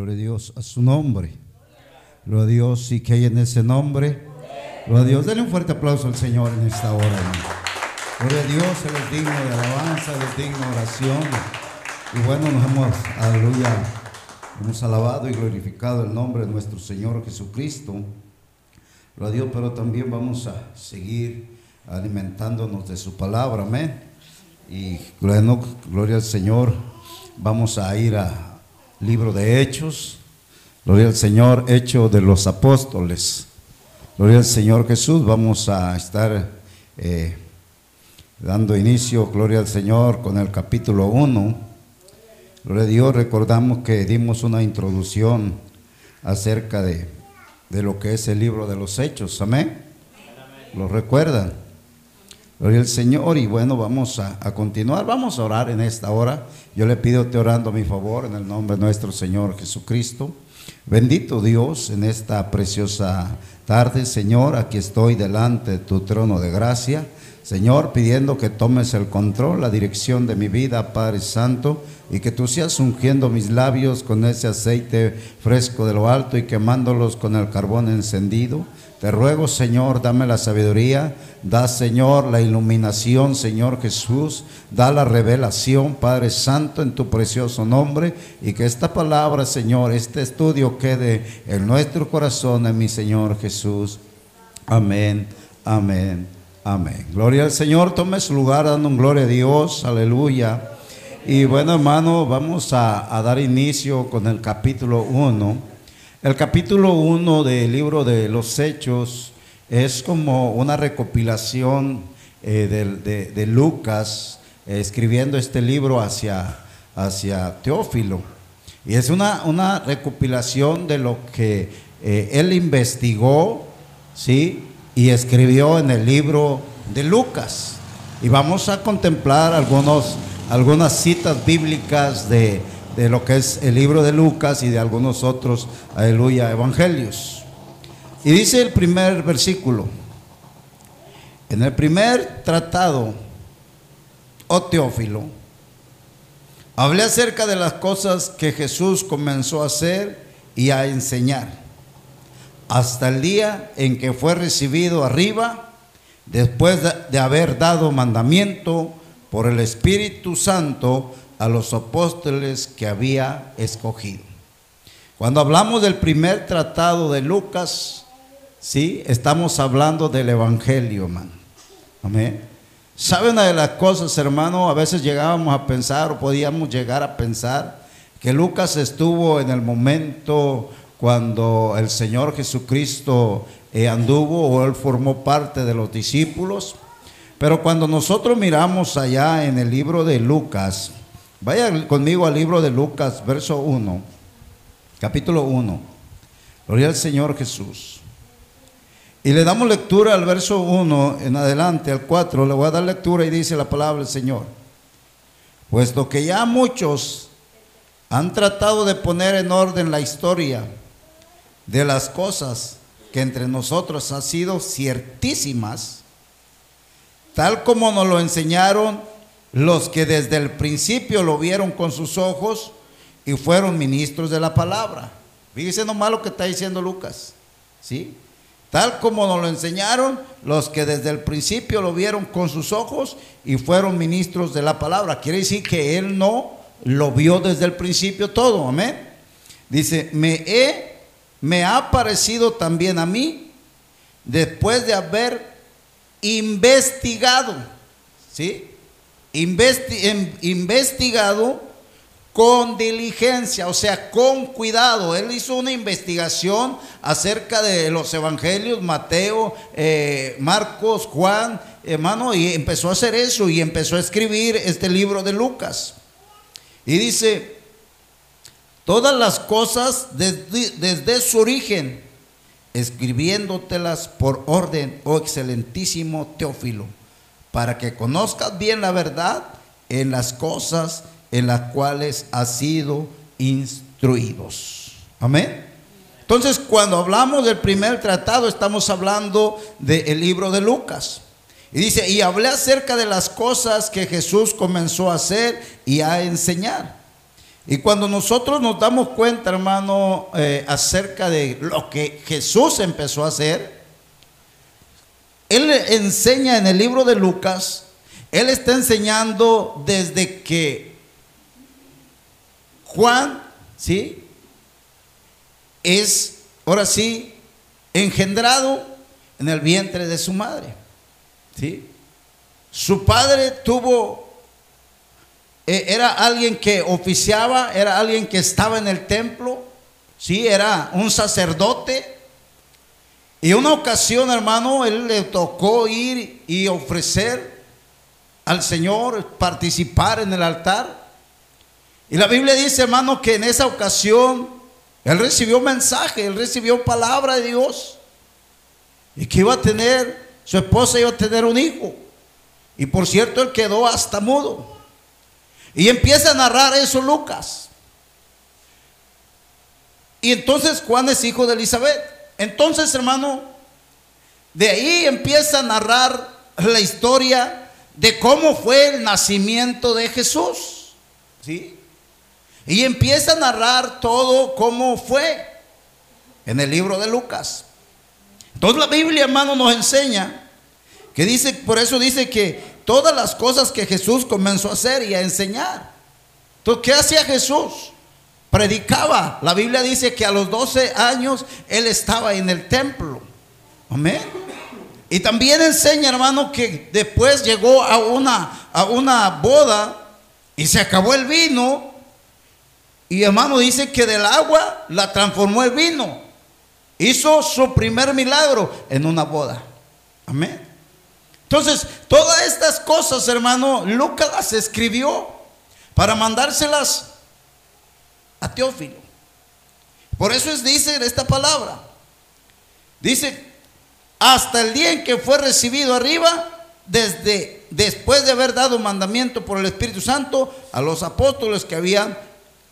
Gloria a Dios, a su nombre. Gloria a Dios y que hay en ese nombre. Gloria a Dios. Denle un fuerte aplauso al Señor en esta hora. Gloria a Dios, Él es digno de alabanza, Él es digno de oración. Y bueno, nos hemos, aleluya, hemos alabado y glorificado el nombre de nuestro Señor Jesucristo. Gloria a Dios, pero también vamos a seguir alimentándonos de su palabra, amén. Y gloria, gloria al Señor, vamos a ir a libro de Hechos. Gloria al Señor, Hecho de los Apóstoles. Gloria al Señor Jesús. Vamos a estar eh, dando inicio, gloria al Señor, con el capítulo 1. Gloria a Dios, recordamos que dimos una introducción acerca de, de lo que es el libro de los Hechos. Amén. ¿Lo recuerdan? Gloria al Señor y bueno, vamos a, a, continuar, vamos a orar en esta hora. Yo le pido te orando a mi favor en el nombre de nuestro Señor Jesucristo. Bendito Dios en esta preciosa tarde, Señor, aquí estoy delante de tu trono de gracia. Señor, pidiendo que tomes el control, la dirección de mi vida, Padre Santo, y que tú seas ungiendo mis labios con ese aceite fresco de lo alto y quemándolos con el carbón encendido. Te ruego, Señor, dame la sabiduría, da, Señor, la iluminación, Señor Jesús, da la revelación, Padre Santo, en tu precioso nombre, y que esta palabra, Señor, este estudio quede en nuestro corazón, en mi Señor Jesús. Amén, amén, amén. Gloria al Señor, tome su lugar dando gloria a Dios, aleluya. Y bueno, hermano, vamos a, a dar inicio con el capítulo 1. El capítulo 1 del libro de los Hechos es como una recopilación eh, de, Lucas eh, escribiendo este libro hacia, hacia Teófilo. Y es una, una recopilación de lo que eh, él investigó, ¿sí? Y escribió en el libro de Lucas. Y vamos a contemplar algunos, algunas citas bíblicas de de lo que es el libro de Lucas y de algunos otros, aleluya, evangelios. Y dice el primer versículo, en el primer tratado, oh Teófilo, hablé acerca de las cosas que Jesús comenzó a hacer y a enseñar, hasta el día en que fue recibido arriba, después de, haber dado mandamiento por el Espíritu Santo a los apóstoles que había escogido. Cuando hablamos del primer tratado de Lucas, sí, estamos hablando del Evangelio, hermano. Amén. ¿Sabe una de las cosas, hermano? A veces llegábamos a pensar o podíamos llegar a pensar que Lucas estuvo en el momento cuando el Señor Jesucristo eh, anduvo o él formó parte de los discípulos. Pero cuando nosotros miramos allá en el libro de Lucas, Vaya conmigo al libro de Lucas, verso 1, capítulo 1. Gloria al Señor Jesús. Y le damos lectura al verso 1 en adelante, al 4. Le voy a dar lectura y dice la palabra del Señor. Puesto que ya muchos han tratado de poner en orden la historia de las cosas que entre nosotros han sido ciertísimas, tal como nos lo enseñaron los que desde el principio lo vieron con sus ojos y fueron ministros de la palabra. Fíjese nomás lo que está diciendo Lucas, ¿sí? Tal como nos lo enseñaron los que desde el principio lo vieron con sus ojos y fueron ministros de la palabra. Quiere decir que él no lo vio desde el principio todo, amén. Dice, me he, me ha parecido también a mí, después de haber investigado, ¿sí? Investi investigado con diligencia, o sea, con cuidado. Él hizo una investigación acerca de los evangelios, Mateo, eh, Marcos, Juan, hermano, y empezó a hacer eso y empezó a escribir este libro de Lucas. Y dice, todas las cosas desde, desde su origen, escribiéndotelas por orden, oh excelentísimo Teófilo para que conozcas bien la verdad en las cosas en las cuales has sido instruidos. Amén. Entonces, cuando hablamos del primer tratado, estamos hablando del libro de Lucas. Y dice, y hablé acerca de las cosas que Jesús comenzó a hacer y a enseñar. Y cuando nosotros nos damos cuenta, hermano, eh, acerca de lo que Jesús empezó a hacer, Él enseña en el libro de Lucas, Él está enseñando desde que Juan, ¿sí? Es, ahora sí, engendrado en el vientre de su madre, ¿sí? Su padre tuvo eh, era alguien que oficiaba, era alguien que estaba en el templo, sí, era un sacerdote. Y una ocasión, hermano, él le tocó ir y ofrecer al Señor, participar en el altar. Y la Biblia dice, hermano, que en esa ocasión él recibió mensaje, él recibió palabra de Dios. Y que iba a tener, su esposa iba a tener un hijo. Y por cierto, él quedó hasta mudo. Y empieza a narrar eso Lucas. Y entonces Juan es hijo de Elizabeth. Entonces, hermano, de ahí empieza a narrar la historia de cómo fue el nacimiento de Jesús. ¿Sí? Y empieza a narrar todo cómo fue en el libro de Lucas. Entonces la Biblia, hermano, nos enseña que dice, por eso dice que todas las cosas que Jesús comenzó a hacer y a enseñar. Entonces, ¿qué hacía Jesús? Predicaba. La Biblia dice que a los 12 años él estaba en el templo. Amén. Y también enseña, hermano, que después llegó a una, a una boda y se acabó el vino. Y hermano dice que del agua la transformó el vino. Hizo su primer milagro en una boda. Amén. Entonces, todas estas cosas, hermano, Lucas las escribió para mandárselas a Teófilo. Por eso es, dice esta palabra. Dice, hasta el día en que fue recibido arriba, desde después de haber dado mandamiento por el Espíritu Santo a los apóstoles que habían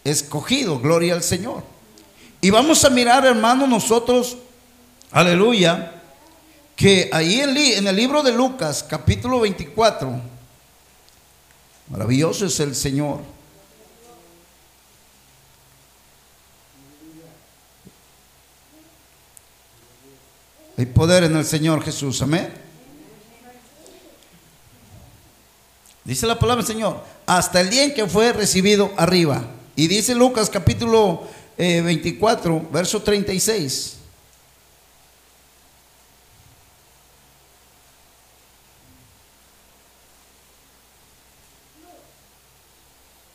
escogido, gloria al Señor. Y vamos a mirar, hermano, nosotros, aleluya, que ahí en, el libro de Lucas, capítulo 24, maravilloso es el Señor. Hay poder en el Señor Jesús, amén. Dice la palabra del Señor, hasta el día en que fue recibido arriba. Y dice Lucas capítulo 24, eh, verso 36.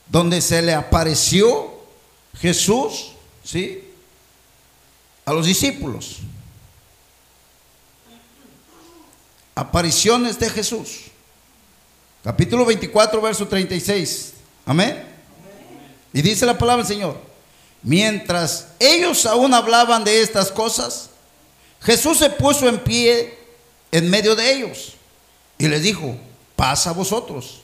donde se le apareció Jesús, ¿sí? A los discípulos. Apariciones de Jesús. Capítulo 24, verso 36. Amén. Y dice la palabra del Señor. Mientras ellos aún hablaban de estas cosas, Jesús se puso en pie en medio de ellos y les dijo, pasa a vosotros.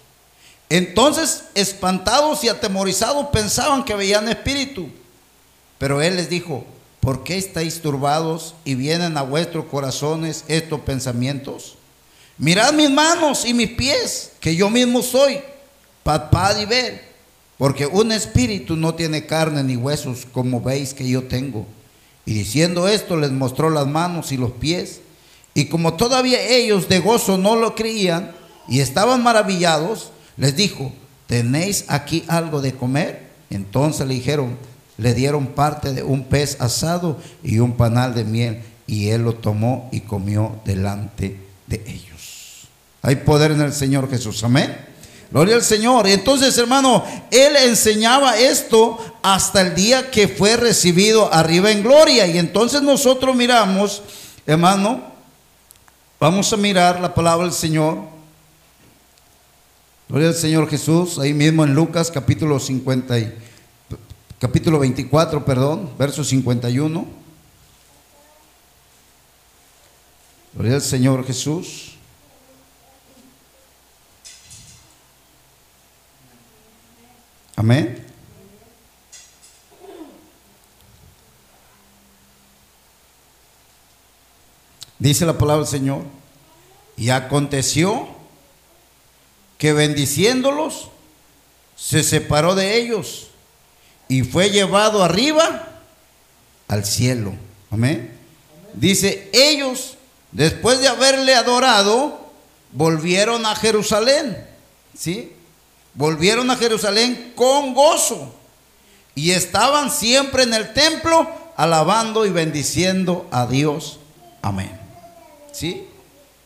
Entonces, espantados y atemorizados, pensaban que veían espíritu. Pero él les dijo, ¿por qué estáis turbados y vienen a vuestros corazones estos pensamientos? Mirad mis manos y mis pies, que yo mismo soy. Papad y ver, porque un espíritu no tiene carne ni huesos, como veis que yo tengo. Y diciendo esto, les mostró las manos y los pies. Y como todavía ellos de gozo no lo creían y estaban maravillados, les dijo, ¿tenéis aquí algo de comer? Entonces le dijeron, le dieron parte de un pez asado y un panal de miel, y él lo tomó y comió delante de ellos. Hay poder en el Señor Jesús, amén. Gloria al Señor. Y entonces, hermano, él enseñaba esto hasta el día que fue recibido arriba en gloria. Y entonces nosotros miramos, hermano, vamos a mirar la palabra del Señor Gloria al Señor Jesús, ahí mismo en Lucas capítulo 50 capítulo 24, perdón, verso 51. Gloria al Señor Jesús. Amén. Dice la palabra del Señor. Y aconteció que bendiciéndolos, se separó de ellos y fue llevado arriba al cielo. Amén. Dice, ellos, después de haberle adorado, volvieron a Jerusalén. ¿Sí? Volvieron a Jerusalén con gozo. Y estaban siempre en el templo, alabando y bendiciendo a Dios. Amén. ¿Sí?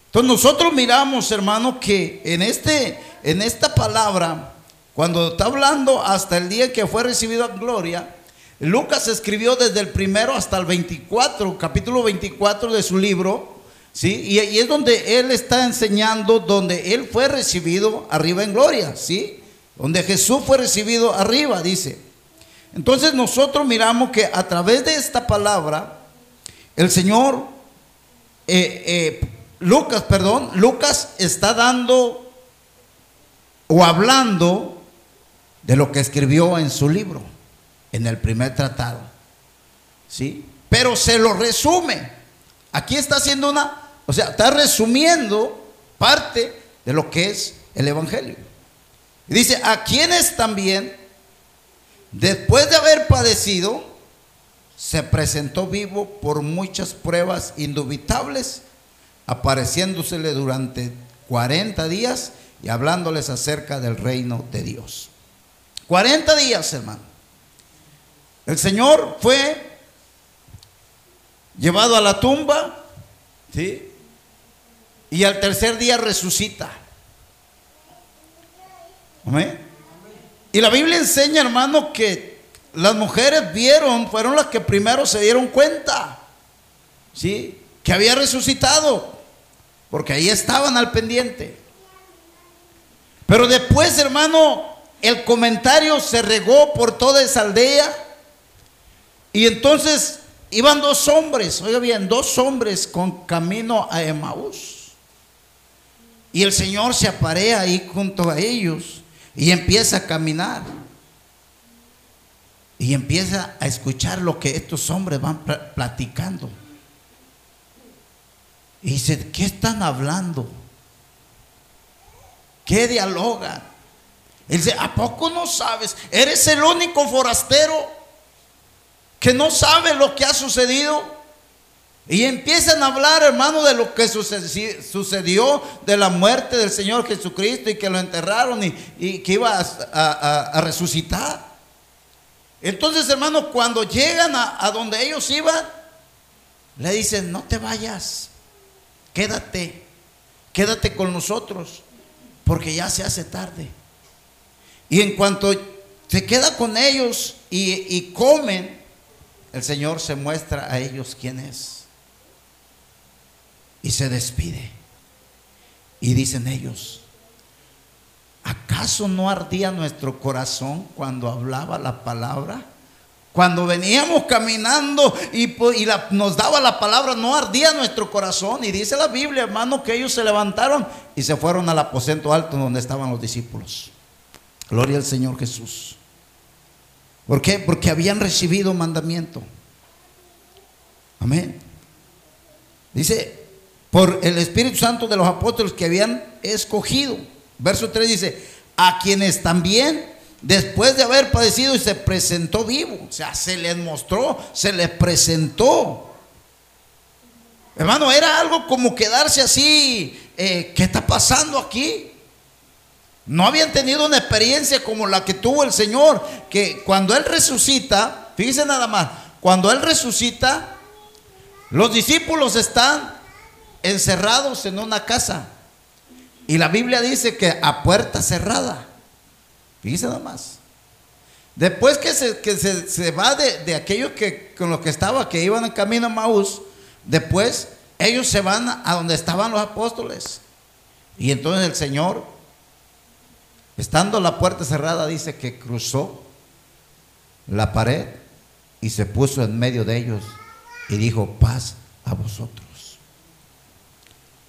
Entonces nosotros miramos, hermano, que en, este, en esta palabra, cuando está hablando hasta el día que fue recibido a gloria, Lucas escribió desde el primero hasta el 24, capítulo 24 de su libro, ¿sí? Y, y, es donde él está enseñando, donde él fue recibido arriba en gloria, ¿sí? Donde Jesús fue recibido arriba, dice. Entonces nosotros miramos que a través de esta palabra, el Señor, eh, eh, Lucas, perdón, Lucas está dando o hablando de lo que escribió en su libro, en el primer tratado. ¿Sí? Pero se lo resume. Aquí está haciendo una, o sea, está resumiendo parte de lo que es el Evangelio. Dice, a quienes también, después de haber padecido, se presentó vivo por muchas pruebas indubitables, apareciéndosele durante 40 días y hablándoles acerca del reino de Dios. 40 días, hermano. El Señor fue llevado a la tumba, ¿sí? Y al tercer día resucita. Amén. Y la Biblia enseña, hermano, que las mujeres vieron, fueron las que primero se dieron cuenta, ¿sí? Que había resucitado, porque ahí estaban al pendiente. Pero después, hermano, el comentario se regó por toda esa aldea. Y entonces iban dos hombres, oiga bien, dos hombres con camino a Emaús. Y el Señor se aparea ahí junto a ellos y empieza a caminar. Y empieza a escuchar lo que estos hombres van platicando. Y dice, ¿qué están hablando? ¿Qué dialogan? Él dice, ¿a poco no sabes? ¿Eres el único forastero que no sabe lo que ha sucedido? Y empiezan a hablar, hermano, de lo que sucedió, de la muerte del Señor Jesucristo y que lo enterraron y, que iba a, resucitar. Entonces, hermano, cuando llegan a donde ellos iban, le dicen, no te vayas, quédate, quédate con nosotros, porque ya se hace tarde. Y en cuanto se queda con ellos y, comen, el Señor se muestra a ellos quién es. Y se despide. Y dicen ellos, ¿acaso no ardía nuestro corazón cuando hablaba la palabra? Cuando veníamos caminando y, nos daba la palabra, no ardía nuestro corazón. Y dice la Biblia, hermano, que ellos se levantaron y se fueron al aposento alto donde estaban los discípulos. Gloria al Señor Jesús. ¿Por qué? Porque habían recibido mandamiento. Amén. Dice, por el Espíritu Santo de los apóstoles que habían escogido. Verso 3 dice, a quienes también, después de haber padecido y se presentó vivo, o sea, se les mostró, se les presentó. Hermano, era algo como quedarse así, eh, ¿qué está pasando aquí? No habían tenido una experiencia como la que tuvo el Señor, que cuando Él resucita, fíjense nada más, cuando Él resucita, los discípulos están encerrados en una casa. Y la Biblia dice que a puerta cerrada. Fíjense nada más. Después que se, que se, va de, de aquellos que con los que estaba, que iban en camino a Maús, después ellos se van a donde estaban los apóstoles. Y entonces el Señor Estando la puerta cerrada, dice que cruzó la pared y se puso en medio de ellos y dijo, paz a vosotros.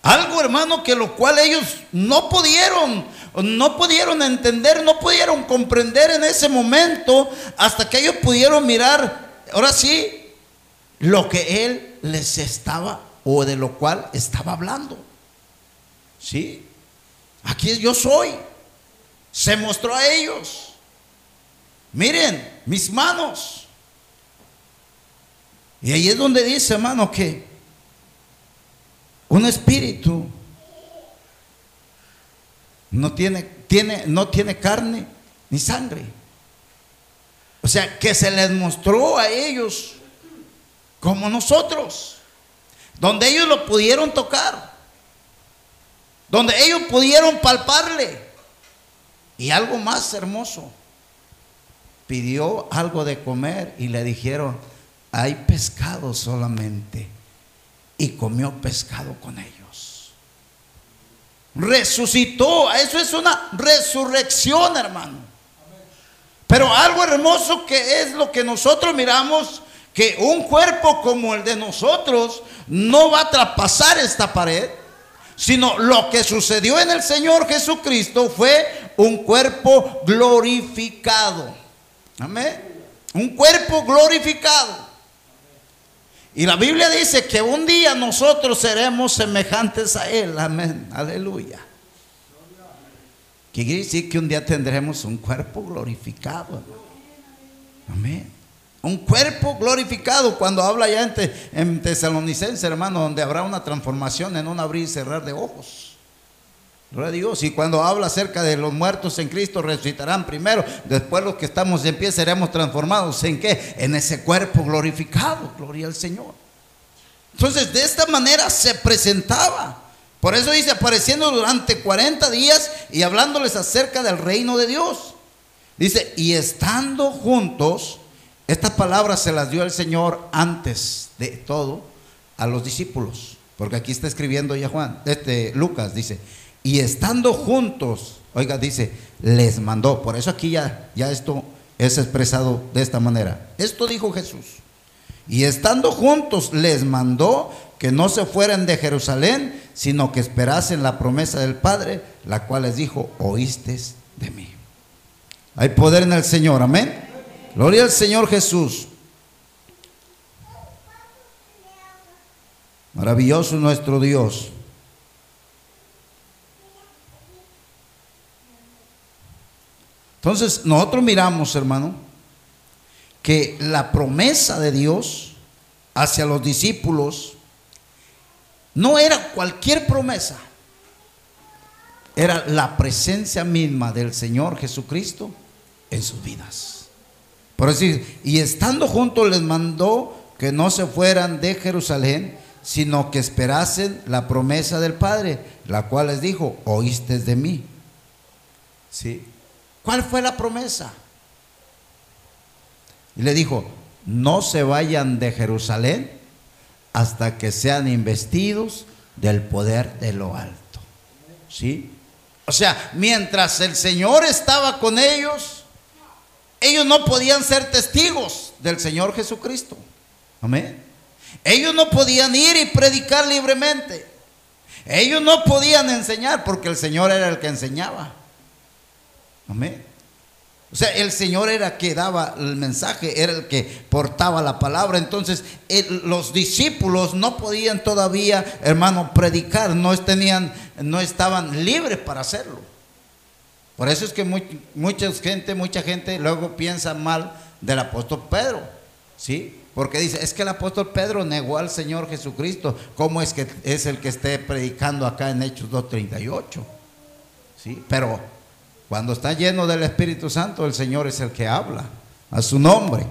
Algo, hermano, que lo cual ellos no pudieron, no pudieron entender, no pudieron comprender en ese momento, hasta que ellos pudieron mirar, ahora sí, lo que él les estaba o de lo cual estaba hablando. ¿Sí? Aquí yo soy se mostró a ellos. miren mis manos. Y ahí es donde dice, hermano, que un espíritu no tiene, tiene, no tiene carne ni sangre. O sea, que se les mostró a ellos como nosotros, donde ellos lo pudieron tocar, donde ellos pudieron palparle. Y algo más hermoso, pidió algo de comer y le dijeron, hay pescado solamente. Y comió pescado con ellos. Resucitó, eso es una resurrección, hermano. Pero algo hermoso que es lo que nosotros miramos, que un cuerpo como el de nosotros no va a traspasar esta pared, sino lo que sucedió en el Señor Jesucristo fue un cuerpo glorificado. Amén. Un cuerpo glorificado. Y la Biblia dice que un día nosotros seremos semejantes a Él. Amén. Aleluya. Que quiere decir que un día tendremos un cuerpo glorificado. Amén. Un cuerpo glorificado. Cuando habla ya en, en Tesalonicense, hermano, donde habrá una transformación en un abrir y cerrar de ojos. Gloria a Dios. Y cuando habla acerca de los muertos en Cristo resucitarán primero, después los que estamos en pie seremos transformados. ¿En qué? En ese cuerpo glorificado. Gloria al Señor. Entonces, de esta manera se presentaba. Por eso dice, apareciendo durante 40 días y hablándoles acerca del reino de Dios. Dice, y estando juntos, estas palabras se las dio el Señor antes de todo a los discípulos. Porque aquí está escribiendo ya Juan, este Lucas dice, y estando juntos, oiga, dice, les mandó. Por eso aquí ya, ya esto es expresado de esta manera. Esto dijo Jesús. Y estando juntos les mandó que no se fueran de Jerusalén, sino que esperasen la promesa del Padre, la cual les dijo, oíste de mí. Hay poder en el Señor, amén. Gloria al Señor Jesús. Maravilloso nuestro Dios. Entonces, nosotros miramos, hermano, que la promesa de Dios hacia los discípulos no era cualquier promesa, era la presencia misma del Señor Jesucristo en sus vidas. Por decir, y estando juntos les mandó que no se fueran de Jerusalén, sino que esperasen la promesa del Padre, la cual les dijo, oíste de mí. ¿Sí? ¿Cuál fue la promesa? Y le dijo, no se vayan de Jerusalén hasta que sean investidos del poder de lo alto. ¿Sí? O sea, mientras el Señor estaba con ellos, ellos no podían ser testigos del Señor Jesucristo. Amén. Ellos no podían ir y predicar libremente. Ellos no podían enseñar porque el Señor era el que enseñaba. Amén. O sea, el Señor era que daba el mensaje, era el que portaba la palabra. Entonces, los discípulos no podían todavía, hermano, predicar, no, tenían, no estaban libres para hacerlo. Por eso es que mucha gente, mucha gente luego piensa mal del apóstol Pedro, ¿sí? Porque dice, es que el apóstol Pedro negó al Señor Jesucristo. ¿Cómo es que es el que esté predicando acá en Hechos 2.38? ¿Sí? Pero cuando está lleno del Espíritu Santo, el Señor es el que habla a su nombre.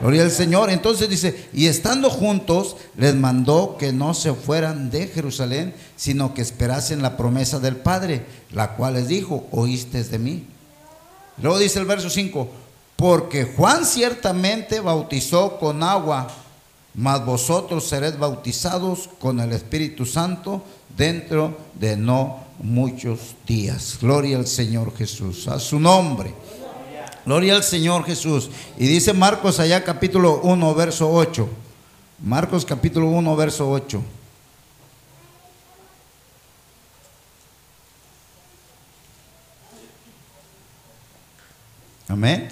Gloria al Señor. Entonces dice, y estando juntos, les mandó que no se fueran de Jerusalén, sino que esperasen la promesa del Padre, la cual les dijo, oíste de mí. Luego dice el verso 5, porque Juan ciertamente bautizó con agua, mas vosotros seréis bautizados con el Espíritu Santo dentro de no muchos días. Gloria al Señor Jesús, a su nombre. Gloria al Señor Jesús. Y dice Marcos allá capítulo 1, verso 8. Marcos capítulo 1, verso 8. Amén.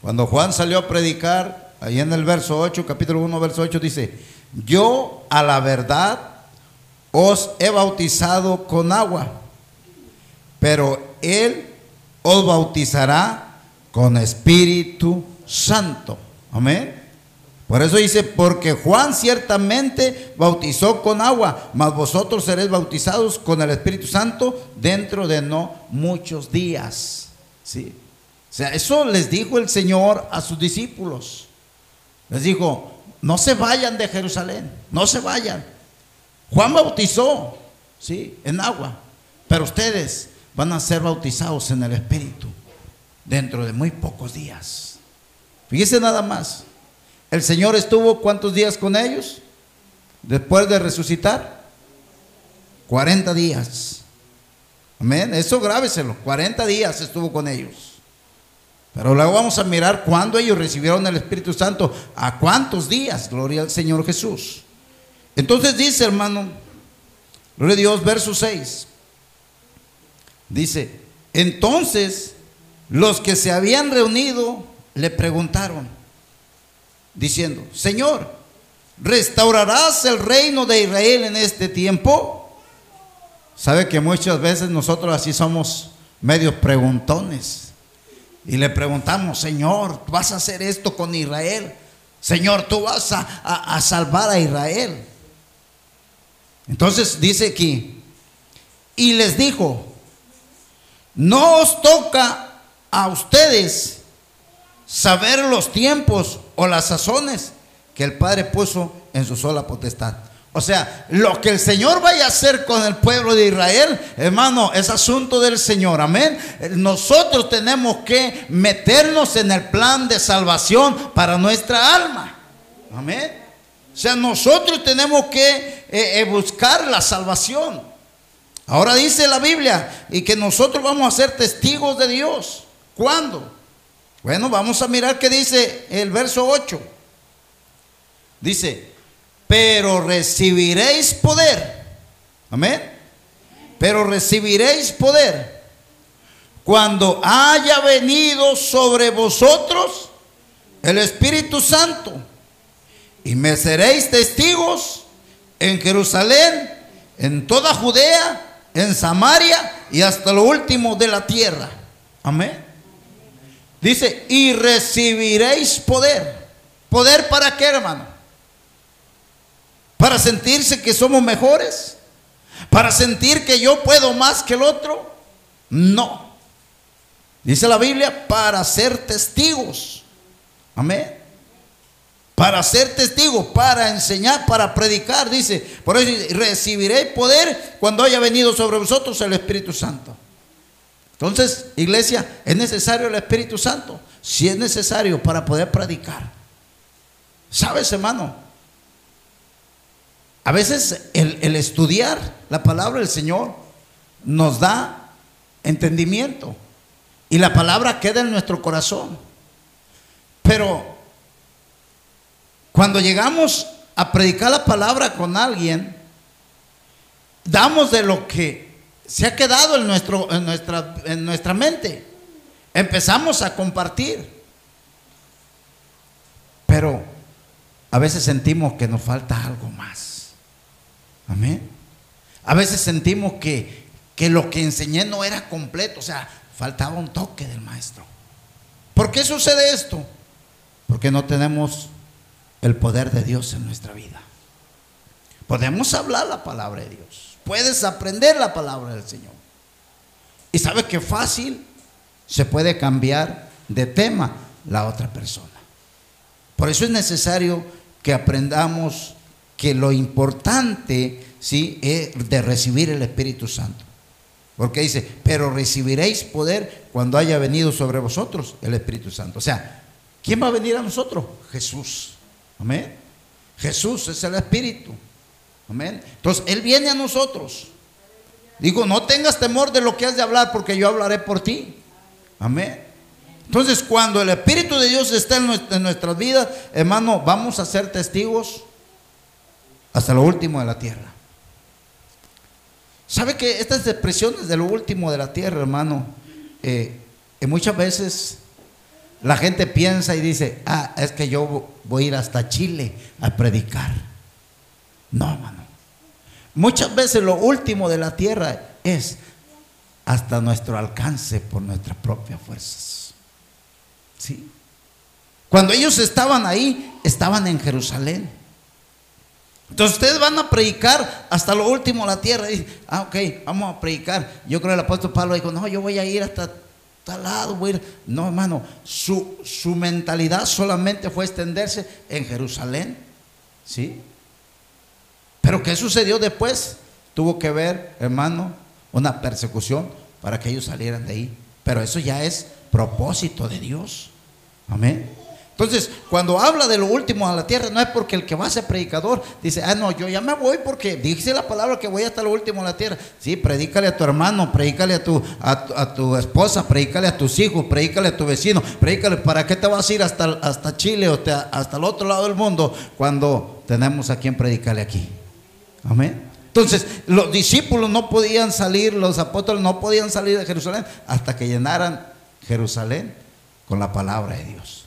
Cuando Juan salió a predicar, ahí en el verso 8, capítulo 1, verso 8, dice, yo a la verdad os he bautizado con agua, pero Él os bautizará con Espíritu Santo. Amén. Por eso dice, porque Juan ciertamente bautizó con agua, mas vosotros seréis bautizados con el Espíritu Santo dentro de no muchos días. ¿Sí? O sea, eso les dijo el Señor a sus discípulos. Les dijo, no se vayan de Jerusalén, no se vayan. Juan bautizó, sí, en agua, pero ustedes van a ser bautizados en el Espíritu dentro de muy pocos días. Fíjese nada más. El Señor estuvo cuántos días con ellos después de resucitar? 40 días. Amén. Eso grábeselo. 40 días estuvo con ellos. Pero luego vamos a mirar cuándo ellos recibieron el Espíritu Santo. ¿A cuántos días? Gloria al Señor Jesús. Entonces dice, hermano, gloria a Dios, verso 6. Dice, entonces los que se habían reunido le preguntaron, diciendo, Señor, ¿restaurarás el reino de Israel en este tiempo? Sabe que muchas veces nosotros así somos medios preguntones. Y le preguntamos, Señor, ¿vas a hacer esto con Israel? Señor, tú vas a, a salvar a Israel. Entonces dice aquí, y les dijo, no os toca a ustedes saber los tiempos o las sazones que el Padre puso en su sola potestad. O sea, lo que el Señor vaya a hacer con el pueblo de Israel, hermano, es asunto del Señor. Amén. Nosotros tenemos que meternos en el plan de salvación para nuestra alma. Amén. O sea, nosotros tenemos que eh, eh, buscar la salvación. Ahora dice la Biblia y que nosotros vamos a ser testigos de Dios. ¿Cuándo? Bueno, vamos a mirar qué dice el verso 8. Dice, pero recibiréis poder. Amén. Pero recibiréis poder cuando haya venido sobre vosotros el Espíritu Santo. Y me seréis testigos en Jerusalén, en toda Judea, en Samaria y hasta lo último de la tierra. Amén. Dice, y recibiréis poder. ¿Poder para qué, hermano? ¿Para sentirse que somos mejores? ¿Para sentir que yo puedo más que el otro? No. Dice la Biblia, para ser testigos. Amén. Para ser testigos, para enseñar, para predicar, dice. Por eso recibiréis poder cuando haya venido sobre vosotros el Espíritu Santo. Entonces, iglesia, es necesario el Espíritu Santo. Si es necesario para poder predicar. ¿Sabes, hermano? A veces el, el, estudiar la palabra del Señor nos da entendimiento. Y la palabra queda en nuestro corazón. Pero cuando llegamos a predicar la palabra con alguien, damos de lo que se ha quedado en, nuestra, nuestra mente. Empezamos a compartir. Pero a veces sentimos que nos falta algo más. Amén. A veces sentimos que, que lo que enseñé no era completo. O sea, faltaba un toque del maestro. ¿Por qué sucede esto? Porque no tenemos el poder de Dios en nuestra vida. Podemos hablar la palabra de Dios puedes aprender la palabra del Señor. Y sabes que fácil se puede cambiar de tema la otra persona. Por eso es necesario que aprendamos que lo importante ¿sí? es de recibir el Espíritu Santo. Porque dice, pero recibiréis poder cuando haya venido sobre vosotros el Espíritu Santo. O sea, ¿quién va a venir a nosotros? Jesús. Amén. Jesús es el Espíritu. Amén. Entonces, Él viene a nosotros. Digo, no tengas temor de lo que has de hablar porque yo hablaré por ti. Amén. Entonces, cuando el Espíritu de Dios está en, nuestras vidas, hermano, vamos a ser testigos hasta lo último de la tierra. ¿Sabe que estas expresiones de lo último de la tierra, hermano, eh, muchas veces la gente piensa y dice, ah, es que yo voy a ir hasta Chile a predicar. No, hermano. Muchas veces lo último de la tierra es hasta nuestro alcance por nuestras propias fuerzas. ¿Sí? Cuando ellos estaban ahí, estaban en Jerusalén. Entonces ustedes van a predicar hasta lo último la tierra. Y, ah, ok, vamos a predicar. Yo creo que el apóstol Pablo dijo, no, yo voy a ir hasta tal lado. No, hermano, su, su mentalidad solamente fue extenderse en Jerusalén. ¿Sí? Pero ¿qué sucedió después? Tuvo que ver, hermano, una persecución para que ellos salieran de ahí. Pero eso ya es propósito de Dios. Amén. Entonces, cuando habla de lo último a la tierra, no es porque el que va a ser predicador dice, ah, no, yo ya me voy porque dice la palabra que voy hasta lo último a la tierra. Sí, predícale a tu hermano, predícale a tu, a, esposa, predícale a tus hijos, predícale a tu vecino, predícale, ¿para qué te vas a ir hasta, hasta Chile o hasta el otro lado del mundo cuando tenemos a quien predicarle aquí? Amén. Entonces, los discípulos no podían salir, los apóstoles no podían salir de Jerusalén hasta que llenaran Jerusalén con la palabra de Dios.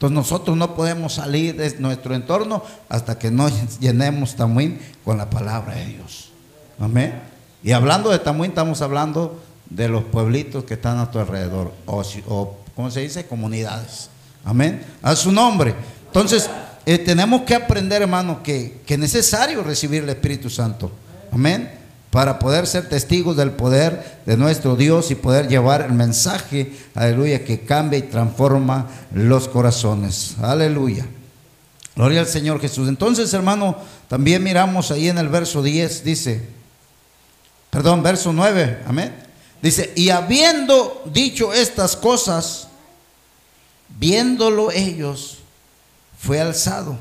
Entonces nosotros no podemos salir de nuestro entorno hasta que no llenemos Tamuín con la palabra de Dios. Amén. Y hablando de Tamuín, estamos hablando de los pueblitos que están a tu alrededor, o, o ¿cómo se dice? Comunidades. Amén. A su nombre. Entonces, eh, tenemos que aprender, hermano, que, que es necesario recibir el Espíritu Santo. Amén para poder ser testigos del poder de nuestro Dios y poder llevar el mensaje, aleluya, que cambia y transforma los corazones. Aleluya. Gloria al Señor Jesús. Entonces, hermano, también miramos ahí en el verso 10, dice, perdón, verso 9, amén. Dice, y habiendo dicho estas cosas, viéndolo ellos, fue alzado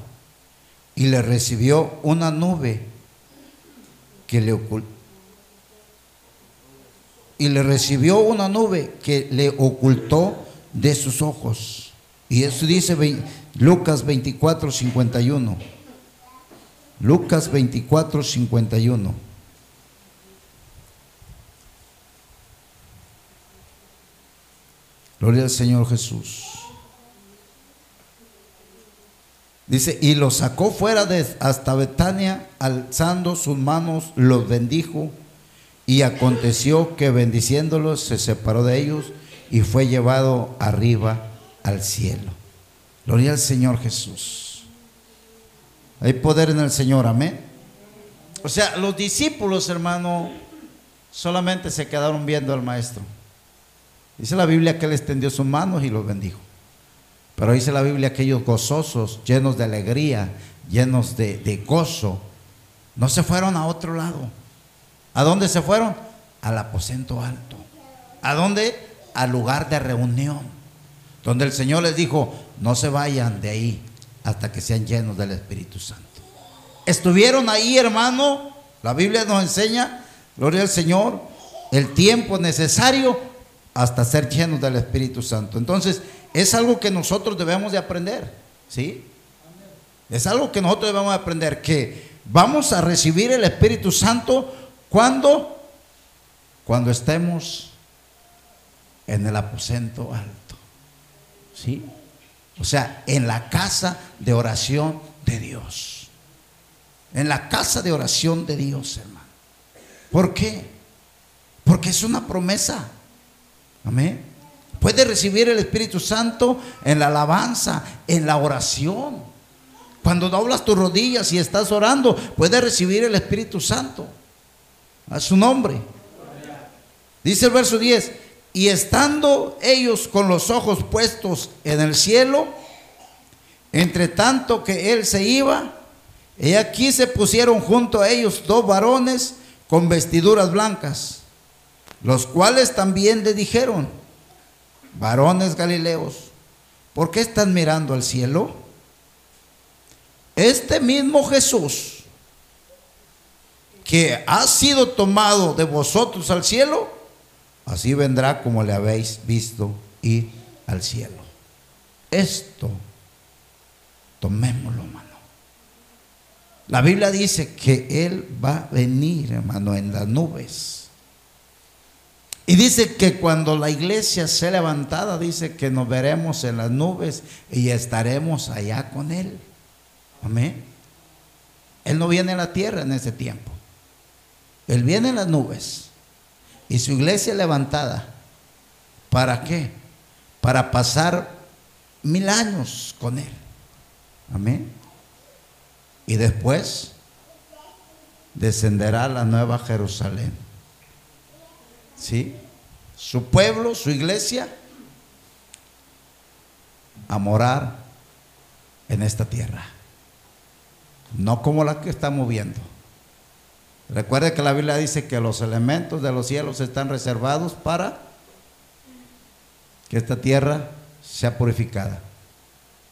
y le recibió una nube que le ocultó y le recibió una nube que le ocultó de sus ojos. Y eso dice Lucas 24, 51. Lucas 24, 51. Gloria al Señor Jesús. Dice, y lo sacó fuera de hasta Betania, alzando sus manos, los bendijo y aconteció que bendiciéndolos se separó de ellos y fue llevado arriba al cielo. Gloria al Señor Jesús. Hay poder en el Señor, amén. O sea, los discípulos, hermano, solamente se quedaron viendo al maestro. Dice la Biblia que él extendió sus manos y los bendijo. Pero dice la Biblia que ellos gozosos, llenos de alegría, llenos de, de gozo, no se fueron a otro lado ¿A dónde se fueron? Al aposento alto. ¿A dónde? Al lugar de reunión. Donde el Señor les dijo, no se vayan de ahí hasta que sean llenos del Espíritu Santo. Estuvieron ahí, hermano. La Biblia nos enseña, gloria al Señor, el tiempo necesario hasta ser llenos del Espíritu Santo. Entonces, es algo que nosotros debemos de aprender, ¿sí? Es algo que nosotros debemos de aprender, que vamos a recibir el Espíritu Santo ¿Cuándo? Cuando estemos en el aposento alto. ¿Sí? O sea, en la casa de oración de Dios. En la casa de oración de Dios, hermano. ¿Por qué? Porque es una promesa. Amén. Puede recibir el Espíritu Santo en la alabanza, en la oración. Cuando doblas tus rodillas y estás orando, puedes recibir el Espíritu Santo a su nombre. Dice el verso 10, y estando ellos con los ojos puestos en el cielo, entre tanto que él se iba, y aquí se pusieron junto a ellos dos varones con vestiduras blancas, los cuales también le dijeron, varones galileos, ¿por qué están mirando al cielo? Este mismo Jesús, que ha sido tomado de vosotros al cielo, así vendrá como le habéis visto ir al cielo. Esto, tomémoslo, hermano. La Biblia dice que Él va a venir, hermano, en las nubes. Y dice que cuando la iglesia sea levantada, dice que nos veremos en las nubes y estaremos allá con Él. Amén. Él no viene a la tierra en ese tiempo. Él viene en las nubes y su iglesia levantada. ¿Para qué? Para pasar mil años con él. Amén. Y después descenderá la nueva Jerusalén. ¿Sí? Su pueblo, su iglesia, a morar en esta tierra. No como la que estamos viendo. Recuerde que la Biblia dice que los elementos de los cielos están reservados para que esta tierra sea purificada,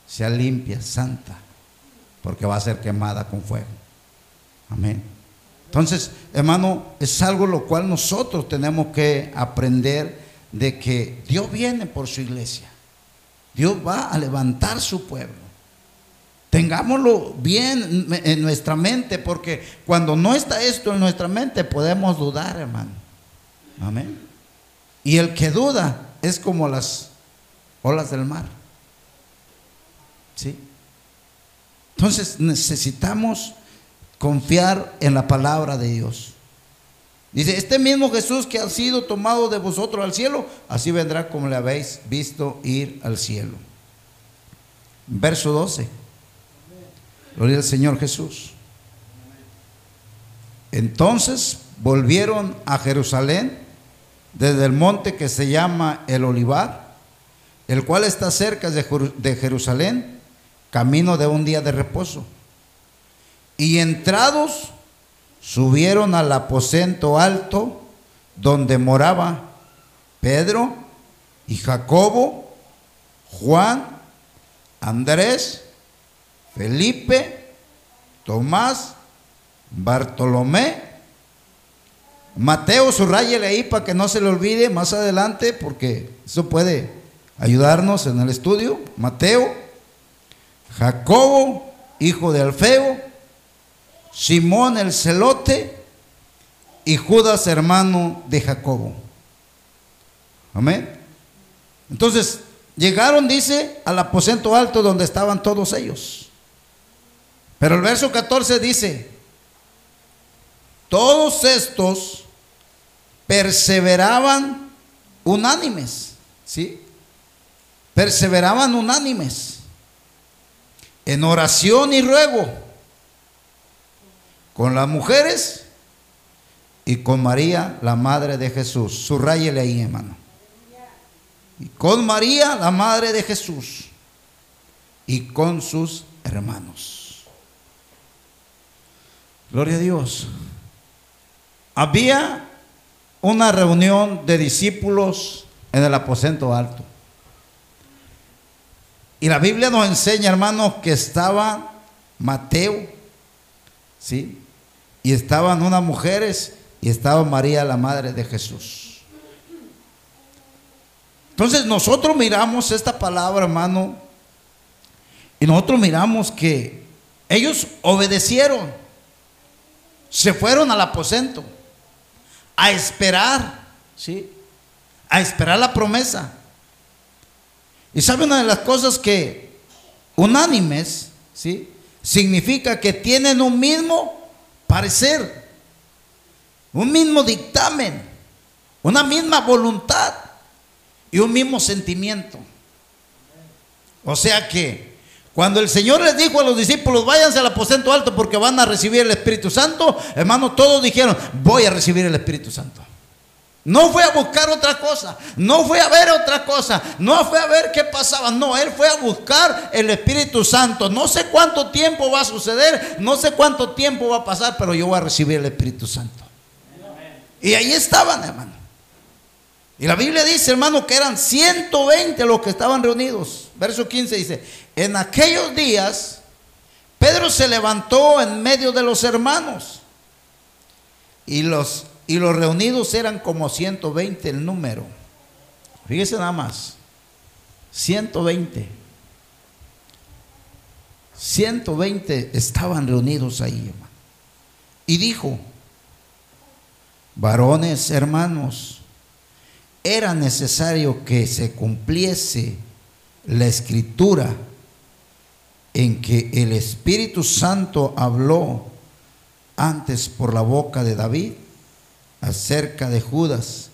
sea limpia, santa, porque va a ser quemada con fuego. Amén. Entonces, hermano, es algo lo cual nosotros tenemos que aprender de que Dios viene por su iglesia. Dios va a levantar su pueblo. Tengámoslo bien en nuestra mente, porque cuando no está esto en nuestra mente podemos dudar, hermano. Amén. Y el que duda es como las olas del mar. ¿Sí? Entonces necesitamos confiar en la palabra de Dios. Dice, este mismo Jesús que ha sido tomado de vosotros al cielo, así vendrá como le habéis visto ir al cielo. Verso 12. Gloria al Señor Jesús. Entonces volvieron a Jerusalén desde el monte que se llama el Olivar, el cual está cerca de Jerusalén, camino de un día de reposo. Y entrados subieron al aposento alto donde moraba Pedro y Jacobo, Juan, Andrés, Felipe, Tomás, Bartolomé, Mateo, subrayele ahí para que no se le olvide más adelante, porque eso puede ayudarnos en el estudio. Mateo, Jacobo, hijo de Alfeo, Simón el celote y Judas hermano de Jacobo. Amén. Entonces, llegaron, dice, al aposento alto donde estaban todos ellos. Pero el verso 14 dice, todos estos perseveraban unánimes, ¿sí? Perseveraban unánimes en oración y ruego con las mujeres y con María, la madre de Jesús. Subrayele ahí, hermano. Y con María, la madre de Jesús. Y con sus hermanos. Gloria a Dios. Había una reunión de discípulos en el aposento alto. Y la Biblia nos enseña, hermanos, que estaba Mateo, ¿sí? y estaban unas mujeres y estaba María, la madre de Jesús. Entonces nosotros miramos esta palabra, hermano, y nosotros miramos que ellos obedecieron, se fueron al aposento a esperar, ¿sí? A esperar la promesa. Y sabe una de las cosas que unánimes, ¿sí? Significa que tienen un mismo parecer, un mismo dictamen, una misma voluntad y un mismo sentimiento. O sea que cuando el Señor les dijo a los discípulos, váyanse al aposento alto porque van a recibir el Espíritu Santo, hermano, todos dijeron, voy a recibir el Espíritu Santo. No fue a buscar otra cosa, no fue a ver otra cosa, no fue a ver qué pasaba, no, él fue a buscar el Espíritu Santo. No sé cuánto tiempo va a suceder, no sé cuánto tiempo va a pasar, pero yo voy a recibir el Espíritu Santo. Y ahí estaban, hermano. Y la Biblia dice, hermano, que eran 120 los que estaban reunidos. Verso 15 dice, en aquellos días, Pedro se levantó en medio de los hermanos y los y los reunidos eran como 120 el número. Fíjese nada más. 120. 120 estaban reunidos ahí. Y dijo, varones hermanos, era necesario que se cumpliese la escritura en que el Espíritu Santo habló antes por la boca de David acerca de Judas,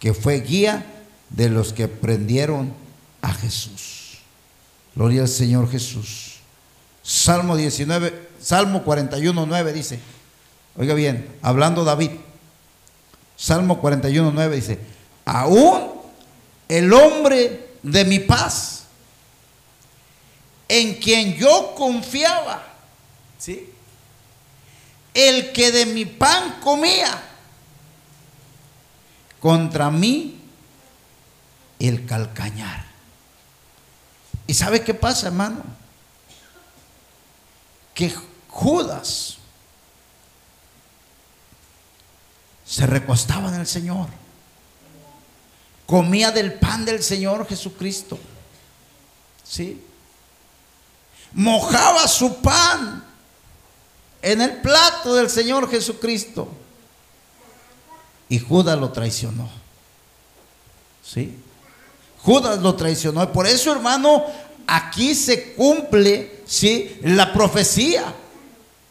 que fue guía de los que prendieron a Jesús. Gloria al Señor Jesús. Salmo 19, Salmo 41, 9 dice, oiga bien, hablando David, Salmo 41, 9 dice, aún el hombre de mi paz, en quien yo confiaba, ¿sí? El que de mi pan comía, contra mí el calcañar. ¿Y sabe qué pasa, hermano? Que Judas se recostaba en el Señor. Comía del pan del Señor Jesucristo. ¿Sí? Mojaba su pan en el plato del Señor Jesucristo. Y Judas lo traicionó. ¿Sí? Judas lo traicionó. Y por eso, hermano, aquí se cumple, ¿sí? La profecía.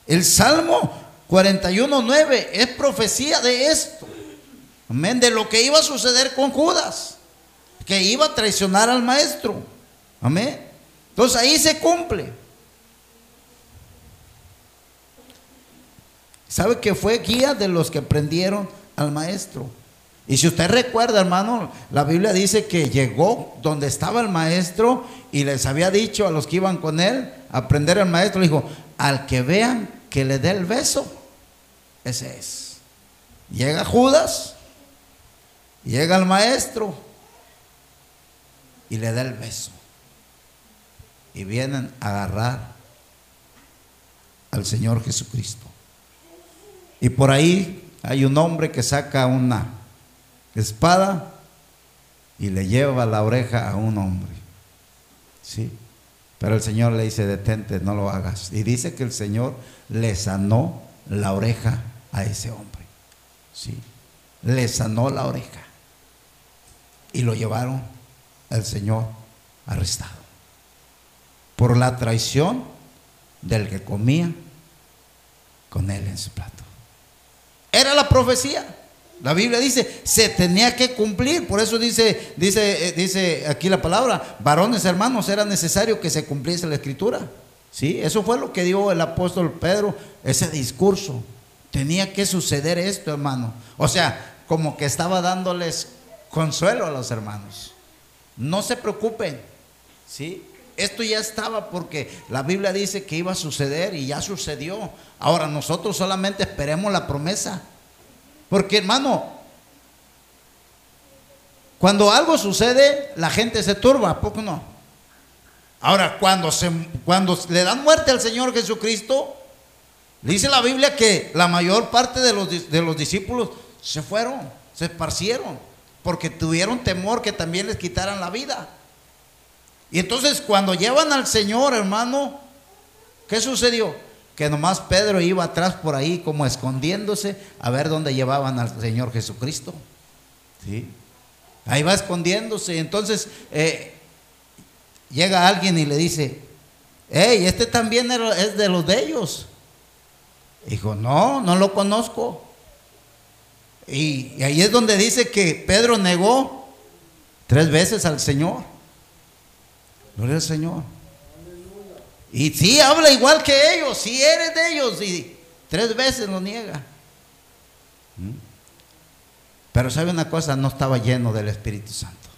El Salmo 41.9 es profecía de esto. Amén. De lo que iba a suceder con Judas. Que iba a traicionar al maestro. Amén. Entonces ahí se cumple. ¿Sabe que fue guía de los que prendieron al maestro? Y si usted recuerda, hermano, la Biblia dice que llegó donde estaba el maestro y les había dicho a los que iban con él a prender al maestro, dijo, al que vean que le dé el beso, ese es. Llega Judas, llega el maestro y le da el beso. Y vienen a agarrar al Señor Jesucristo. Y por ahí hay un hombre que saca una espada y le lleva la oreja a un hombre. ¿Sí? Pero el Señor le dice, detente, no lo hagas. Y dice que el Señor le sanó la oreja a ese hombre. ¿Sí? Le sanó la oreja. Y lo llevaron al Señor arrestado. Por la traición del que comía con él en su plato. Era la profecía. La Biblia dice, se tenía que cumplir. Por eso dice, dice, eh, dice aquí la palabra, varones hermanos, era necesario que se cumpliese la escritura. Sí, eso fue lo que dio el apóstol Pedro, ese discurso. Tenía que suceder esto, hermano. O sea, como que estaba dándoles consuelo a los hermanos. No se preocupen, ¿sí? Esto ya estaba porque la Biblia dice que iba a suceder y ya sucedió. Ahora nosotros solamente esperemos la promesa. Porque hermano, cuando algo sucede, la gente se turba, ¿a poco no? Ahora, cuando, se, cuando le dan muerte al Señor Jesucristo, dice la Biblia que la mayor parte de los, de los discípulos se fueron, se esparcieron, porque tuvieron temor que también les quitaran la vida. Y entonces cuando llevan al Señor, hermano, ¿qué sucedió? que nomás Pedro iba atrás por ahí como escondiéndose a ver dónde llevaban al Señor Jesucristo. ¿Sí? Ahí va escondiéndose. Entonces eh, llega alguien y le dice, hey, este también es de los de ellos. Dijo, no, no lo conozco. Y, y ahí es donde dice que Pedro negó tres veces al Señor. Gloria al Señor. Y sí habla igual que ellos, si eres de ellos, y tres veces lo niega. ¿Mm? Pero sabe una cosa, no estaba lleno del Espíritu Santo.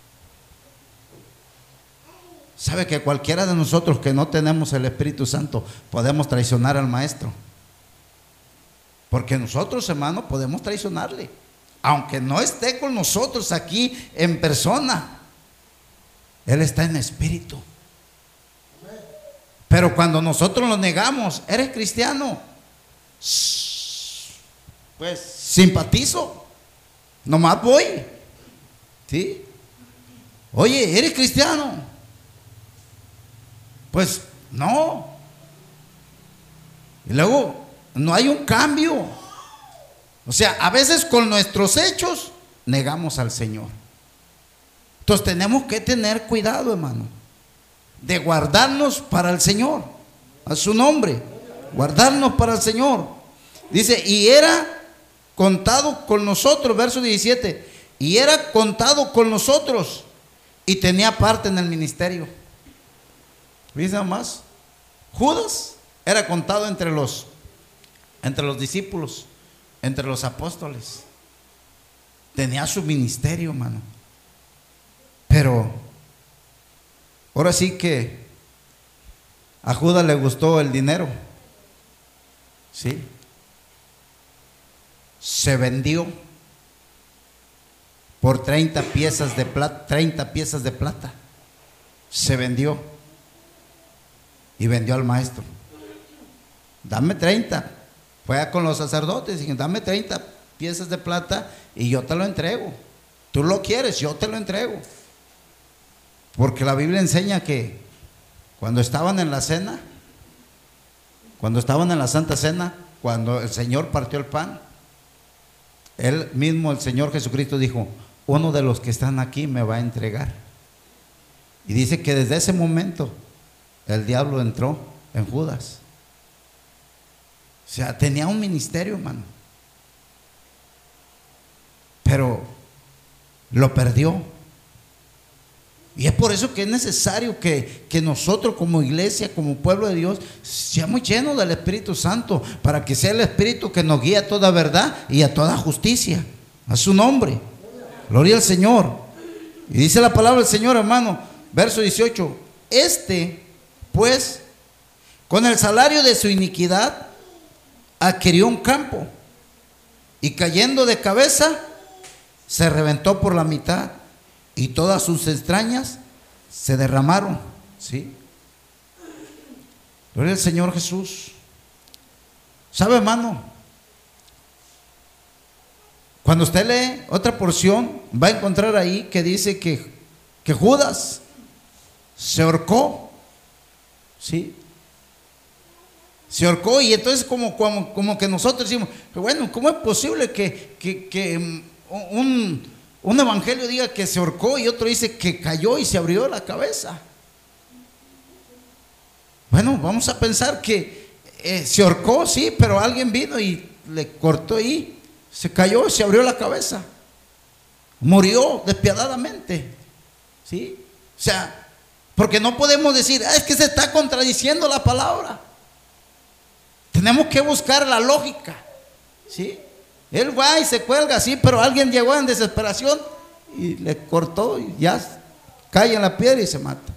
Sabe que cualquiera de nosotros que no tenemos el Espíritu Santo podemos traicionar al Maestro. Porque nosotros, hermano, podemos traicionarle. Aunque no esté con nosotros aquí en persona. Él está en espíritu. Pero cuando nosotros lo negamos, eres cristiano. Pues simpatizo. Nomás voy. ¿Sí? Oye, ¿eres cristiano? Pues no. Y luego, no hay un cambio. O sea, a veces con nuestros hechos negamos al Señor. Entonces tenemos que tener cuidado, hermano de guardarnos para el Señor, a su nombre, guardarnos para el Señor. Dice, y era contado con nosotros, verso 17, y era contado con nosotros y tenía parte en el ministerio. Fíjense más. Judas era contado entre los, entre los discípulos, entre los apóstoles. Tenía su ministerio, hermano. Pero ahora sí que a Judas le gustó el dinero. Sí. Se vendió por 30 piezas de plata, 30 piezas de plata. Se vendió y vendió al maestro. Dame 30. Fue con los sacerdotes y dijo, dame 30 piezas de plata y yo te lo entrego. Tú lo quieres, yo te lo entrego. Porque la Biblia enseña que cuando estaban en la cena, cuando estaban en la Santa Cena, cuando el Señor partió el pan, él mismo, el Señor Jesucristo dijo, uno de los que están aquí me va a entregar. Y dice que desde ese momento el diablo entró en Judas. O sea, tenía un ministerio, hermano. Pero lo perdió. Y es por eso que es necesario que, que, nosotros como iglesia, como pueblo de Dios, seamos llenos del Espíritu Santo, para que sea el Espíritu que nos guíe a toda verdad y a toda justicia. A su nombre. Gloria al Señor. Y dice la palabra del Señor, hermano, verso 18. Este, pues, con el salario de su iniquidad, adquirió un campo y cayendo de cabeza, se reventó por la mitad y todas sus extrañas se derramaron. ¿Sí? Gloria al Señor Jesús. ¿Sabe, hermano? Cuando usted lee otra porción, va a encontrar ahí que dice que, que Judas se ahorcó. ¿Sí? Se ahorcó y entonces como, como, como que nosotros decimos, bueno, ¿cómo es posible que, que, que mm, un, un, evangelio diga que se ahorcó y otro dice que cayó y se abrió la cabeza? Bueno, vamos a pensar que eh, se ahorcó, sí, pero alguien vino y le cortó ahí se cayó, se abrió la cabeza. Murió despiadadamente. ¿Sí? O sea, porque no podemos decir, ah, es que se está contradiciendo la palabra. Tenemos que buscar la lógica. ¿Sí? Él va y se cuelga, sí, pero alguien llegó en desesperación y le cortó y ya cae en la piedra y se mata.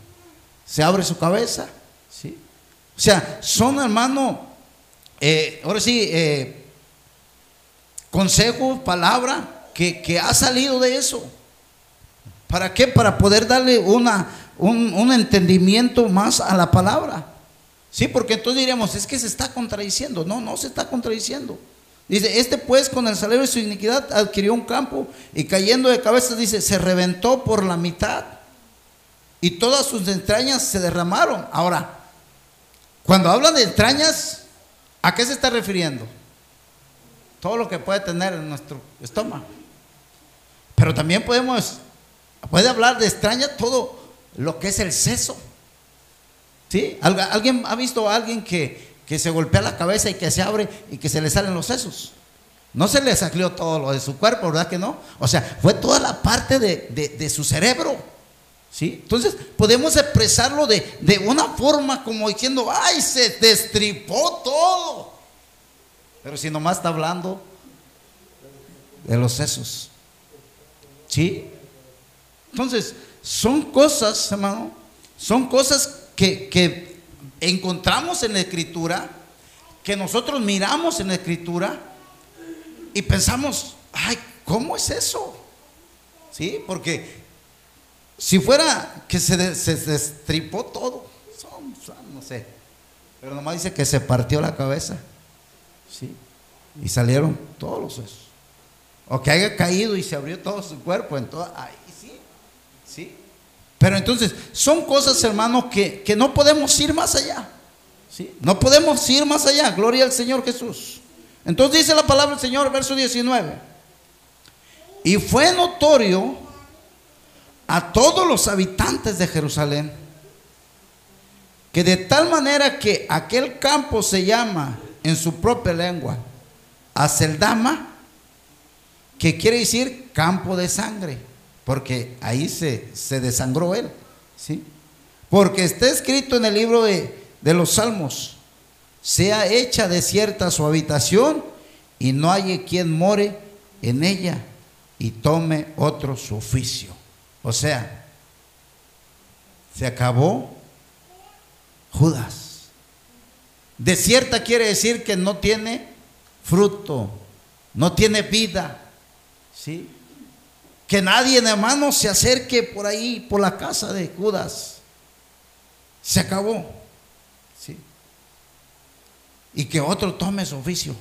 Se abre su cabeza. ¿sí? O sea, son hermanos, eh, ahora sí, eh, consejo, palabra que, ha salido de eso. ¿Para qué? Para poder darle una, un, entendimiento más a la palabra. Sí, porque entonces diríamos, es que se está contradiciendo. No, no se está contradiciendo. Dice, este pues con el salario de su iniquidad adquirió un campo y cayendo de cabeza, dice, se reventó por la mitad y todas sus entrañas se derramaron. Ahora, cuando habla de entrañas, ¿a qué se está refiriendo? todo lo que puede tener en nuestro estómago. Pero también podemos, puede hablar de extraña todo lo que es el seso. ¿Sí? ¿Alguien ha visto a alguien que, que se golpea la cabeza y que se abre y que se le salen los sesos? No se le salió todo lo de su cuerpo, ¿verdad que no? O sea, fue toda la parte de, de, su cerebro. ¿Sí? Entonces podemos expresarlo de, de, una forma como diciendo, ay, se destripó todo. Pero si nomás está hablando de los sesos. ¿Sí? Entonces, son cosas, hermano, son cosas que, que encontramos en la escritura, que nosotros miramos en la escritura y pensamos, ay, ¿cómo es eso? ¿Sí? Porque si fuera que se, se destripó todo, no sé, pero nomás dice que se partió la cabeza. ¿sí? Y salieron todos los sesos. O que haya caído y se abrió todo su cuerpo, entonces, ahí sí, sí. Pero entonces, son cosas, hermanos, que, que no podemos ir más allá. ¿sí? No podemos ir más allá. Gloria al Señor Jesús. Entonces dice la palabra del Señor, verso 19. Y fue notorio a todos los habitantes de Jerusalén que de tal manera que aquel campo se llama en su propia lengua, Aceldama, que quiere decir campo de sangre, porque ahí se, se desangró él, ¿sí? Porque está escrito en el libro de, de los Salmos, sea hecha desierta su habitación y no haya quien more en ella y tome otro su oficio. O sea, se acabó Judas. Desierta quiere decir que no tiene fruto, no tiene vida. ¿Sí? Que nadie, hermano, se acerque por ahí, por la casa de Judas. Se acabó. ¿Sí? Y que otro tome su oficio.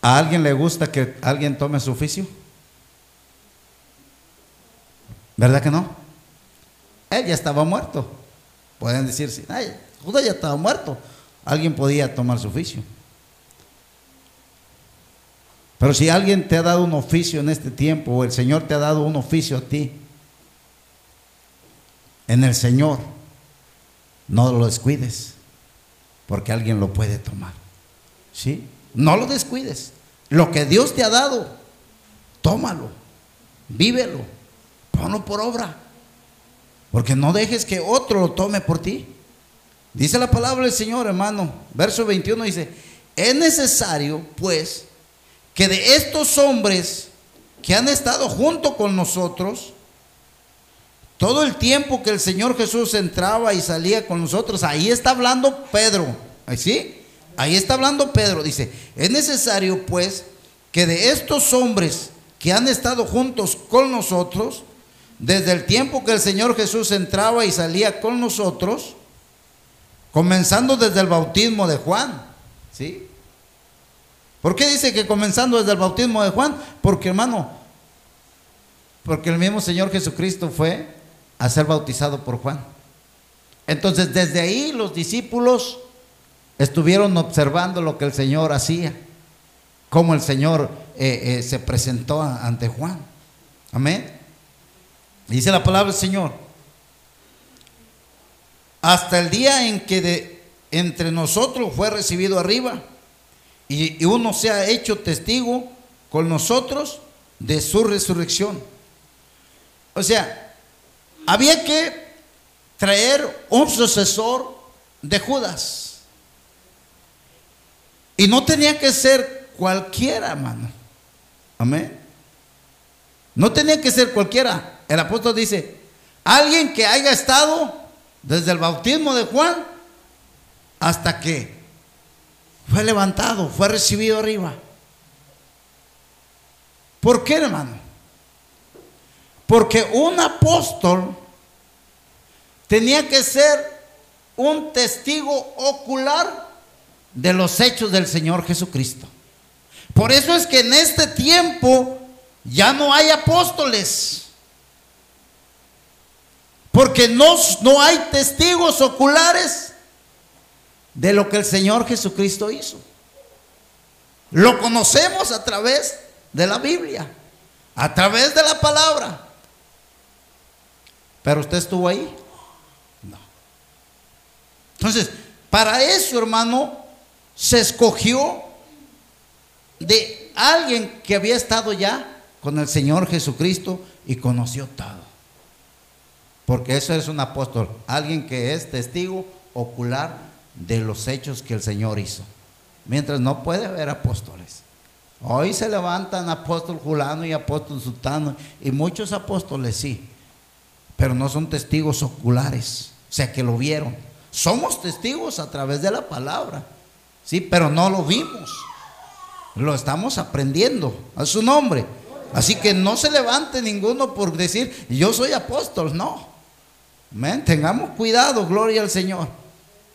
¿A alguien le gusta que alguien tome su oficio? ¿Verdad que no? Él ya estaba muerto. Pueden decir, ay, Judas ya estaba muerto. Alguien podía tomar su oficio. Pero si alguien te ha dado un oficio en este tiempo, o el Señor te ha dado un oficio a ti, en el Señor, no lo descuides, porque alguien lo puede tomar. ¿Sí? No lo descuides. Lo que Dios te ha dado, tómalo, vívelo, ponlo por obra. Porque no dejes que otro lo tome por ti. Dice la palabra del Señor, hermano. Verso 21 dice, es necesario, pues, que de estos hombres que han estado junto con nosotros, todo el tiempo que el Señor Jesús entraba y salía con nosotros, ahí está hablando Pedro. ¿Sí? Ahí está hablando Pedro. Dice, es necesario, pues, que de estos hombres que han estado juntos con nosotros, desde el tiempo que el Señor Jesús entraba y salía con nosotros, comenzando desde el bautismo de Juan. ¿Sí? ¿Por qué dice que comenzando desde el bautismo de Juan? Porque hermano, porque el mismo Señor Jesucristo fue a ser bautizado por Juan. Entonces desde ahí los discípulos estuvieron observando lo que el Señor hacía, cómo el Señor eh, eh, se presentó ante Juan. Amén. Dice la palabra del Señor. Hasta el día en que de, entre nosotros fue recibido arriba y, uno se ha hecho testigo con nosotros de su resurrección. O sea, había que traer un sucesor de Judas. Y no tenía que ser cualquiera, hermano. Amén. No tenía que ser cualquiera el apóstol dice, alguien que haya estado desde el bautismo de Juan hasta que fue levantado, fue recibido arriba. ¿Por qué, hermano? Porque un apóstol tenía que ser un testigo ocular de los hechos del Señor Jesucristo. Por eso es que en este tiempo ya no hay apóstoles. Porque no, no hay testigos oculares de lo que el Señor Jesucristo hizo. Lo conocemos a través de la Biblia, a través de la palabra. Pero usted estuvo ahí. No. Entonces, para eso, hermano, se escogió de alguien que había estado ya con el Señor Jesucristo y conoció todo. Porque eso es un apóstol, alguien que es testigo ocular de los hechos que el Señor hizo. Mientras no puede haber apóstoles. Hoy se levantan apóstol Julano y apóstol Sultano y muchos apóstoles sí, pero no son testigos oculares, o sea que lo vieron. Somos testigos a través de la palabra, sí, pero no lo vimos. Lo estamos aprendiendo a su nombre. Así que no se levante ninguno por decir, yo soy apóstol, no. Tengamos cuidado, gloria al Señor.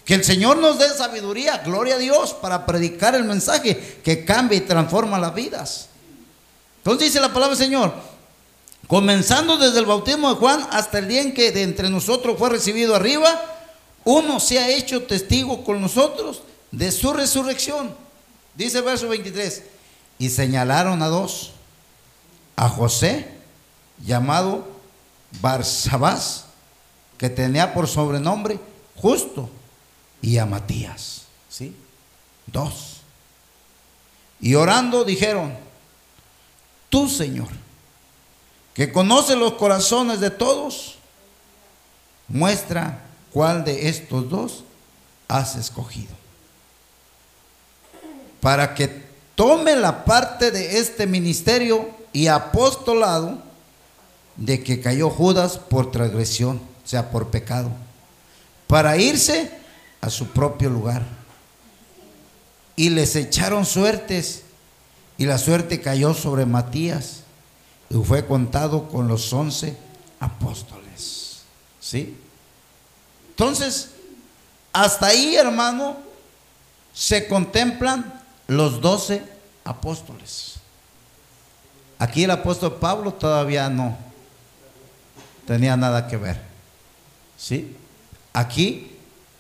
Que el Señor nos dé sabiduría, gloria a Dios, para predicar el mensaje que cambia y transforma las vidas. Entonces dice la palabra del Señor, comenzando desde el bautismo de Juan hasta el día en que de entre nosotros fue recibido arriba, uno se ha hecho testigo con nosotros de su resurrección. Dice el verso 23, y señalaron a dos, a José, llamado Barsabás, que tenía por sobrenombre Justo, y a Matías. ¿Sí? Dos. Y orando dijeron, tú Señor, que conoce los corazones de todos, muestra cuál de estos dos has escogido. Para que tome la parte de este ministerio y apostolado de que cayó Judas por transgresión, o sea, por pecado, para irse a su propio lugar. Y les echaron suertes, y la suerte cayó sobre Matías, y fue contado con los once apóstoles. ¿Sí? Entonces, hasta ahí, hermano, se contemplan los doce apóstoles. Aquí el apóstol Pablo todavía no tenía nada que ver. ¿Sí? Aquí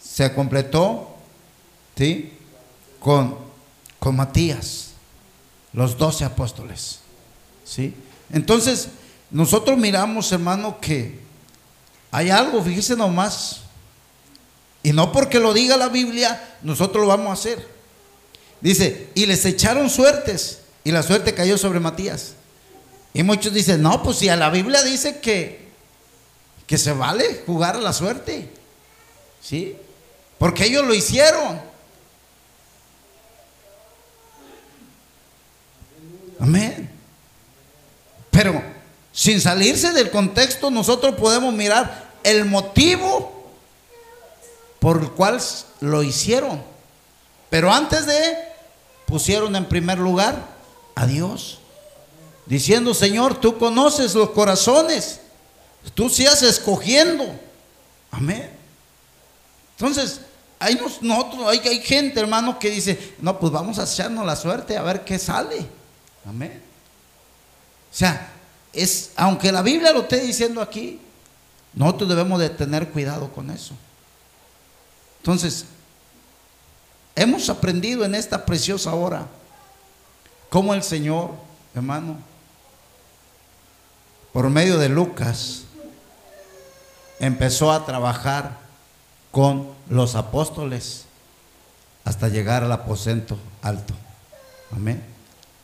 se completó, ¿sí? Con, con Matías, los doce apóstoles. ¿Sí? Entonces, nosotros miramos, hermano, que hay algo, fíjese nomás, y no porque lo diga la Biblia, nosotros lo vamos a hacer. Dice, y les echaron suertes, y la suerte cayó sobre Matías. Y muchos dicen, no, pues si a la Biblia dice que, que se vale jugar a la suerte. ¿Sí? Porque ellos lo hicieron. Amén. Pero sin salirse del contexto, nosotros podemos mirar el motivo por el cual lo hicieron. Pero antes de, pusieron en primer lugar a Dios. Diciendo, Señor, tú conoces los corazones. Tú seas escogiendo. Amén. Entonces, hay, nosotros, hay, hay gente, hermano, que dice, no, pues vamos a echarnos la suerte a ver qué sale. Amén. O sea, es, aunque la Biblia lo esté diciendo aquí, nosotros debemos de tener cuidado con eso. Entonces, hemos aprendido en esta preciosa hora cómo el Señor, hermano, por medio de Lucas, empezó a trabajar con los apóstoles hasta llegar al aposento alto. Amén.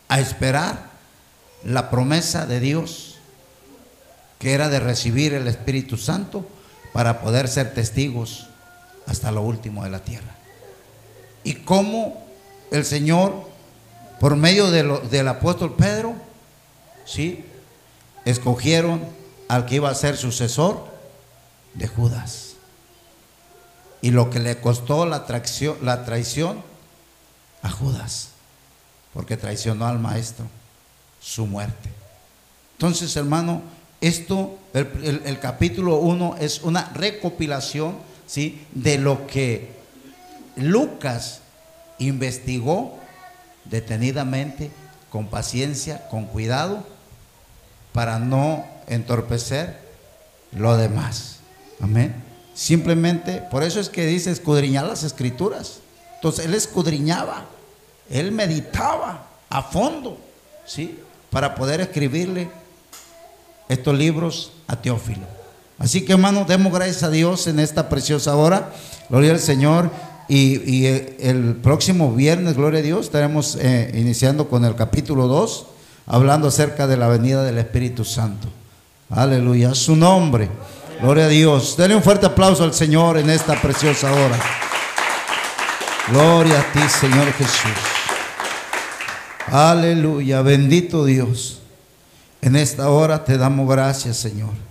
A esperar la promesa de Dios, que era de recibir el Espíritu Santo para poder ser testigos hasta lo último de la tierra. Y cómo el Señor, por medio del apóstol Pedro, ¿sí? escogieron al que iba a ser sucesor de Judas. Y lo que le costó la, traición, la traición a Judas, porque traicionó al maestro, su muerte. Entonces, hermano, esto, el, capítulo 1 es una recopilación ¿sí? de lo que Lucas investigó detenidamente, con paciencia, con cuidado, para no entorpecer lo demás. Amén. Simplemente, por eso es que dice escudriñar las escrituras. Entonces él escudriñaba, él meditaba a fondo, ¿sí? Para poder escribirle estos libros a Teófilo. Así que hermanos, demos gracias a Dios en esta preciosa hora. Gloria al Señor. Y, eh, el próximo viernes, gloria a Dios, estaremos eh, iniciando con el capítulo 2, hablando acerca de la venida del Espíritu Santo. Aleluya. Su nombre. Gloria a Dios. Denle un fuerte aplauso al Señor en esta preciosa hora. Gloria a ti, Señor Jesús. Aleluya. Bendito Dios. En esta hora te damos gracias, Señor.